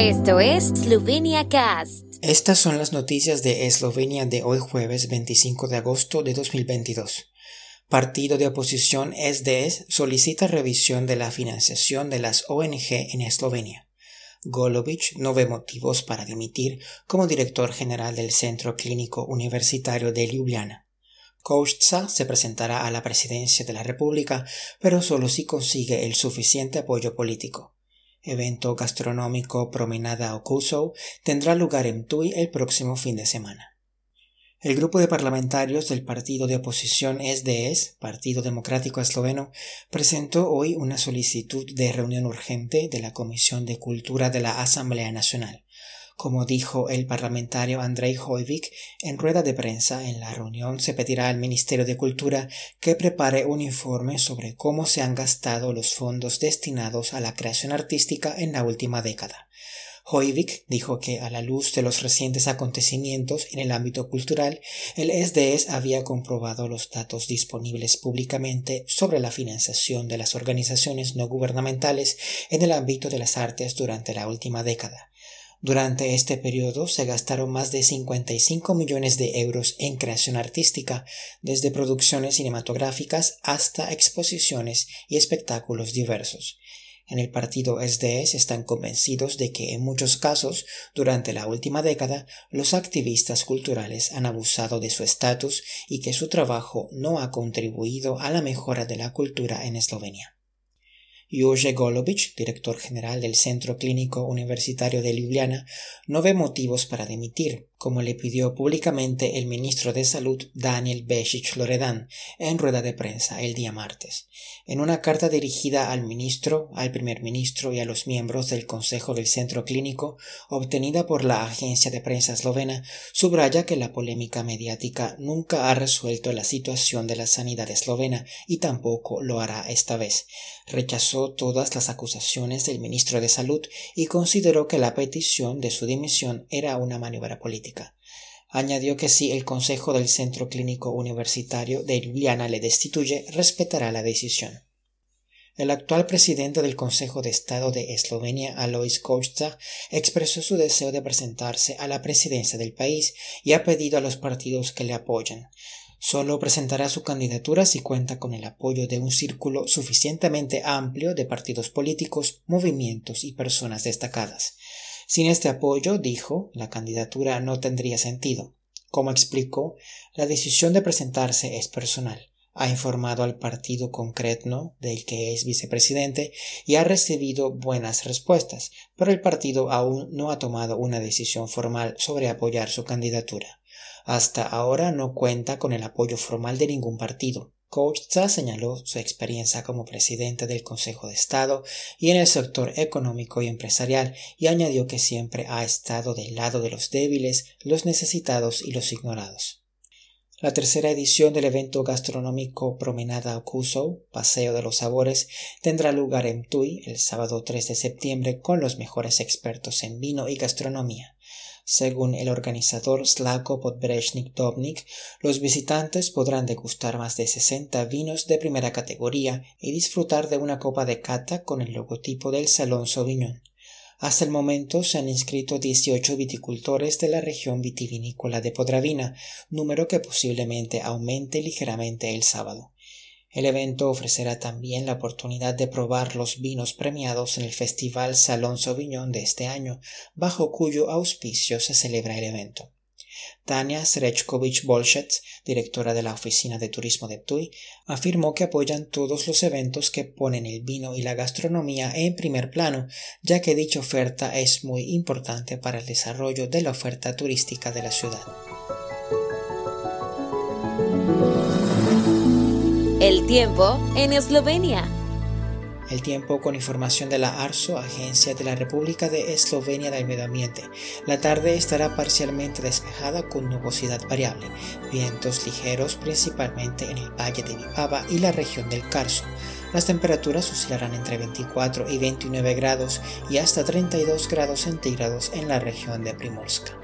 Esto es Slovenia Cast. Estas son las noticias de Eslovenia de hoy jueves 25 de agosto de 2022. Partido de oposición SDS solicita revisión de la financiación de las ONG en Eslovenia. Golovic no ve motivos para dimitir como director general del Centro Clínico Universitario de Ljubljana. Koštsa se presentará a la presidencia de la República, pero solo si consigue el suficiente apoyo político evento gastronómico Promenada Okusou, tendrá lugar en Tui el próximo fin de semana. El grupo de parlamentarios del partido de oposición SDS, Partido Democrático Esloveno, presentó hoy una solicitud de reunión urgente de la Comisión de Cultura de la Asamblea Nacional. Como dijo el parlamentario Andrei Hojvik en rueda de prensa, en la reunión se pedirá al Ministerio de Cultura que prepare un informe sobre cómo se han gastado los fondos destinados a la creación artística en la última década. Hojvik dijo que a la luz de los recientes acontecimientos en el ámbito cultural, el SDS había comprobado los datos disponibles públicamente sobre la financiación de las organizaciones no gubernamentales en el ámbito de las artes durante la última década. Durante este periodo se gastaron más de 55 millones de euros en creación artística, desde producciones cinematográficas hasta exposiciones y espectáculos diversos. En el partido SDS están convencidos de que en muchos casos, durante la última década, los activistas culturales han abusado de su estatus y que su trabajo no ha contribuido a la mejora de la cultura en Eslovenia. Jože Golovic, director general del Centro Clínico Universitario de Ljubljana, no ve motivos para dimitir, como le pidió públicamente el ministro de Salud Daniel Besic Loredan en rueda de prensa el día martes. En una carta dirigida al ministro, al primer ministro y a los miembros del Consejo del Centro Clínico, obtenida por la agencia de prensa eslovena, subraya que la polémica mediática nunca ha resuelto la situación de la sanidad eslovena y tampoco lo hará esta vez. Rechazó todas las acusaciones del ministro de Salud y consideró que la petición de su dimisión era una maniobra política. Añadió que si el Consejo del Centro Clínico Universitario de Ljubljana le destituye, respetará la decisión. El actual presidente del Consejo de Estado de Eslovenia, Alois Kosta, expresó su deseo de presentarse a la presidencia del país y ha pedido a los partidos que le apoyen. Solo presentará su candidatura si cuenta con el apoyo de un círculo suficientemente amplio de partidos políticos, movimientos y personas destacadas. Sin este apoyo, dijo, la candidatura no tendría sentido. Como explicó, la decisión de presentarse es personal. Ha informado al partido concreto del que es vicepresidente y ha recibido buenas respuestas, pero el partido aún no ha tomado una decisión formal sobre apoyar su candidatura. Hasta ahora no cuenta con el apoyo formal de ningún partido. Kochtsa señaló su experiencia como presidente del Consejo de Estado y en el sector económico y empresarial y añadió que siempre ha estado del lado de los débiles, los necesitados y los ignorados. La tercera edición del evento gastronómico Promenada Okusou, Paseo de los Sabores, tendrá lugar en Tui el sábado 3 de septiembre con los mejores expertos en vino y gastronomía. Según el organizador Slako Podbrezhnik Dobnik, los visitantes podrán degustar más de 60 vinos de primera categoría y disfrutar de una copa de cata con el logotipo del Salón Sauvignon. Hasta el momento se han inscrito 18 viticultores de la región vitivinícola de Podravina, número que posiblemente aumente ligeramente el sábado. El evento ofrecerá también la oportunidad de probar los vinos premiados en el Festival Salón Sauvignon de este año, bajo cuyo auspicio se celebra el evento. Tania Srechkovich Bolshet, directora de la Oficina de Turismo de Ptui, afirmó que apoyan todos los eventos que ponen el vino y la gastronomía en primer plano, ya que dicha oferta es muy importante para el desarrollo de la oferta turística de la ciudad. El tiempo en Eslovenia. El tiempo con información de la ARSO, Agencia de la República de Eslovenia del Medio Ambiente. La tarde estará parcialmente despejada con nubosidad variable, vientos ligeros principalmente en el valle de Vipava y la región del Carso. Las temperaturas oscilarán entre 24 y 29 grados y hasta 32 grados centígrados en la región de Primorska.